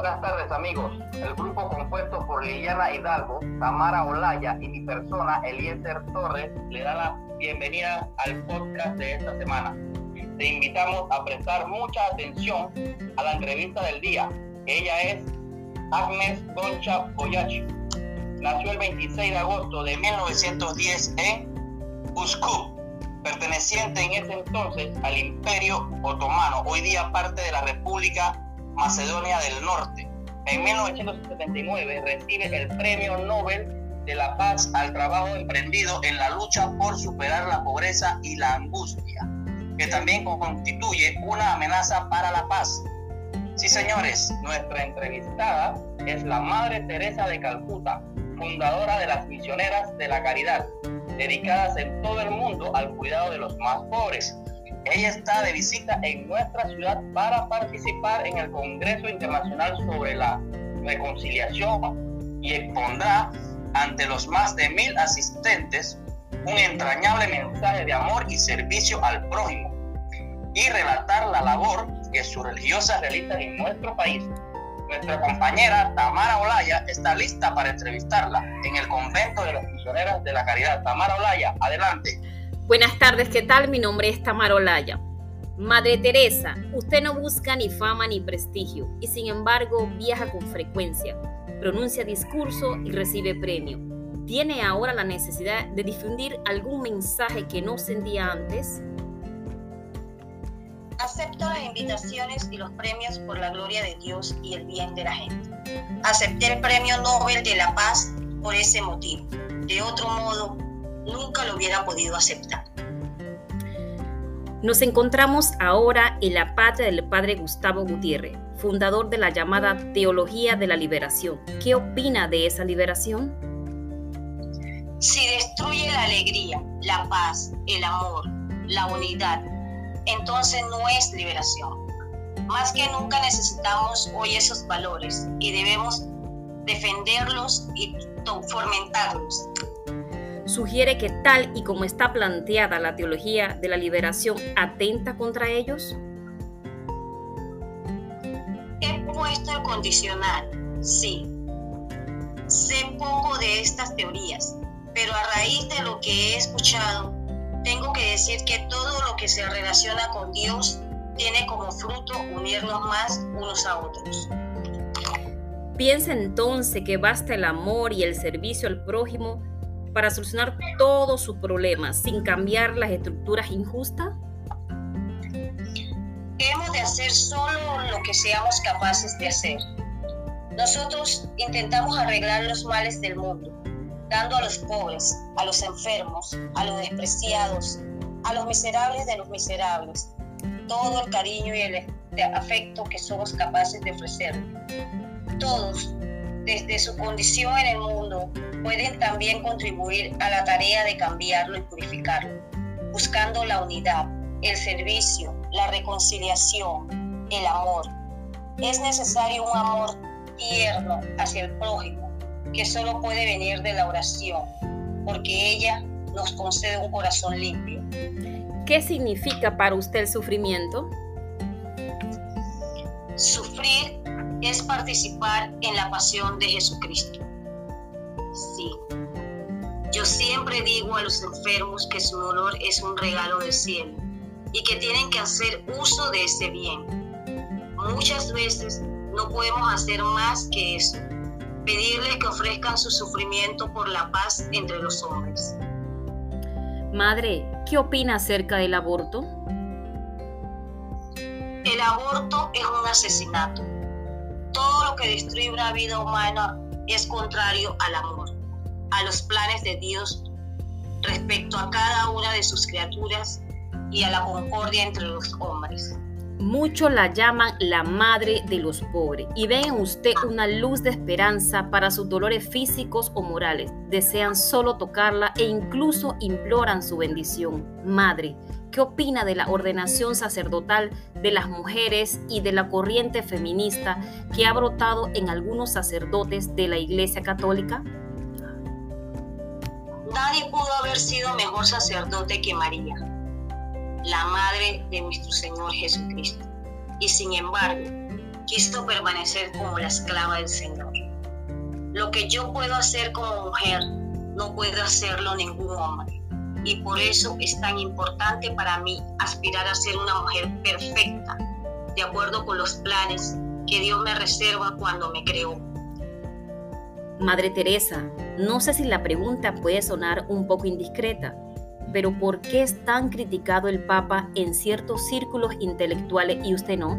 Buenas tardes amigos. El grupo compuesto por Liliana Hidalgo, Tamara Olaya y mi persona, Eliezer Torres, le da la bienvenida al podcast de esta semana. Te invitamos a prestar mucha atención a la entrevista del día. Ella es Agnes Concha Boyachi. Nació el 26 de agosto de 1910 en Uskub, perteneciente en ese entonces al Imperio Otomano, hoy día parte de la República Macedonia del Norte. En 1979 recibe el Premio Nobel de la Paz al trabajo emprendido en la lucha por superar la pobreza y la angustia, que también constituye una amenaza para la paz. Sí, señores, nuestra entrevistada es la Madre Teresa de Calcuta, fundadora de las Misioneras de la Caridad, dedicadas en todo el mundo al cuidado de los más pobres. Ella está de visita en nuestra ciudad para participar en el Congreso Internacional sobre la Reconciliación y expondrá ante los más de mil asistentes un entrañable mensaje de amor y servicio al prójimo y relatar la labor que sus religiosas realizan en nuestro país nuestra compañera Tamara Olaya está lista para entrevistarla en el convento de las misioneras de la caridad. Tamara Olaya, adelante. Buenas tardes, ¿qué tal? Mi nombre es Tamara Olaya. Madre Teresa, usted no busca ni fama ni prestigio y sin embargo viaja con frecuencia, pronuncia discurso y recibe premio. ¿Tiene ahora la necesidad de difundir algún mensaje que no sentía antes? Acepto las invitaciones y los premios por la gloria de Dios y el bien de la gente. Acepté el premio Nobel de la Paz por ese motivo. De otro modo, nunca lo hubiera podido aceptar. Nos encontramos ahora en la patria del padre Gustavo Gutiérrez, fundador de la llamada Teología de la Liberación. ¿Qué opina de esa liberación? Si destruye la alegría, la paz, el amor, la unidad, entonces no es liberación. Más que nunca necesitamos hoy esos valores y debemos defenderlos y fomentarlos. ¿Sugiere que tal y como está planteada la teología de la liberación atenta contra ellos? He puesto el condicional, sí. Sé poco de estas teorías, pero a raíz de lo que he escuchado, tengo que decir que todo lo que se relaciona con Dios tiene como fruto unirnos más unos a otros. Piensa entonces que basta el amor y el servicio al prójimo para solucionar todos sus problemas sin cambiar las estructuras injustas? Hemos de hacer solo lo que seamos capaces de hacer. Nosotros intentamos arreglar los males del mundo, dando a los pobres, a los enfermos, a los despreciados, a los miserables de los miserables, todo el cariño y el afecto que somos capaces de ofrecer. Todos, desde su condición en el mundo, pueden también contribuir a la tarea de cambiarlo y purificarlo, buscando la unidad, el servicio, la reconciliación, el amor. Es necesario un amor tierno hacia el prójimo que solo puede venir de la oración, porque ella nos concede un corazón limpio. ¿Qué significa para usted el sufrimiento? Sufrir es participar en la pasión de Jesucristo. Sí. Yo siempre digo a los enfermos que su dolor es un regalo del cielo y que tienen que hacer uso de ese bien. Muchas veces no podemos hacer más que eso, pedirles que ofrezcan su sufrimiento por la paz entre los hombres. Madre, ¿qué opina acerca del aborto? El aborto es un asesinato. Todo lo que destruye una vida humana es contrario al amor, a los planes de Dios respecto a cada una de sus criaturas y a la concordia entre los hombres. Muchos la llaman la madre de los pobres y ven en usted una luz de esperanza para sus dolores físicos o morales. Desean solo tocarla e incluso imploran su bendición. Madre, ¿qué opina de la ordenación sacerdotal de las mujeres y de la corriente feminista que ha brotado en algunos sacerdotes de la Iglesia Católica? Nadie pudo haber sido mejor sacerdote que María la madre de nuestro Señor Jesucristo. Y sin embargo, quiso permanecer como la esclava del Señor. Lo que yo puedo hacer como mujer, no puede hacerlo ningún hombre. Y por eso es tan importante para mí aspirar a ser una mujer perfecta, de acuerdo con los planes que Dios me reserva cuando me creó. Madre Teresa, no sé si la pregunta puede sonar un poco indiscreta, pero ¿por qué es tan criticado el Papa en ciertos círculos intelectuales y usted no?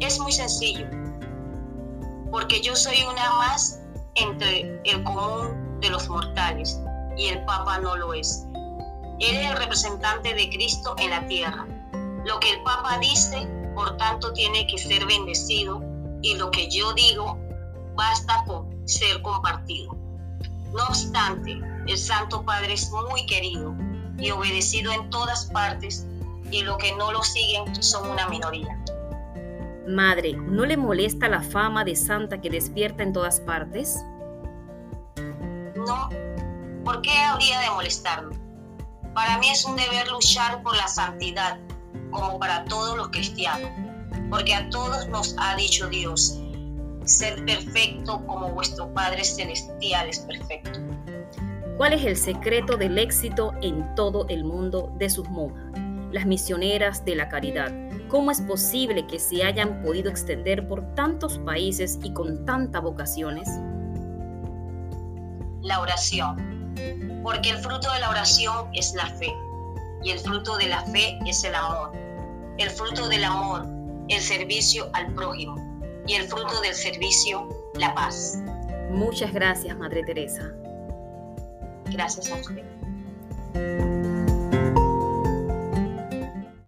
Es muy sencillo, porque yo soy una más entre el común de los mortales y el Papa no lo es. Él es el representante de Cristo en la tierra. Lo que el Papa dice, por tanto, tiene que ser bendecido y lo que yo digo basta con ser compartido. No obstante, el Santo Padre es muy querido y obedecido en todas partes y los que no lo siguen son una minoría. Madre, ¿no le molesta la fama de santa que despierta en todas partes? No, ¿por qué habría de molestarme? Para mí es un deber luchar por la santidad, como para todos los cristianos, porque a todos nos ha dicho Dios, ser perfecto como vuestro Padre Celestial es perfecto. ¿Cuál es el secreto del éxito en todo el mundo de sus monjas, las misioneras de la caridad? ¿Cómo es posible que se hayan podido extender por tantos países y con tantas vocaciones? La oración, porque el fruto de la oración es la fe y el fruto de la fe es el amor. El fruto del amor, el servicio al prójimo y el fruto del servicio, la paz. Muchas gracias, Madre Teresa. Gracias a usted.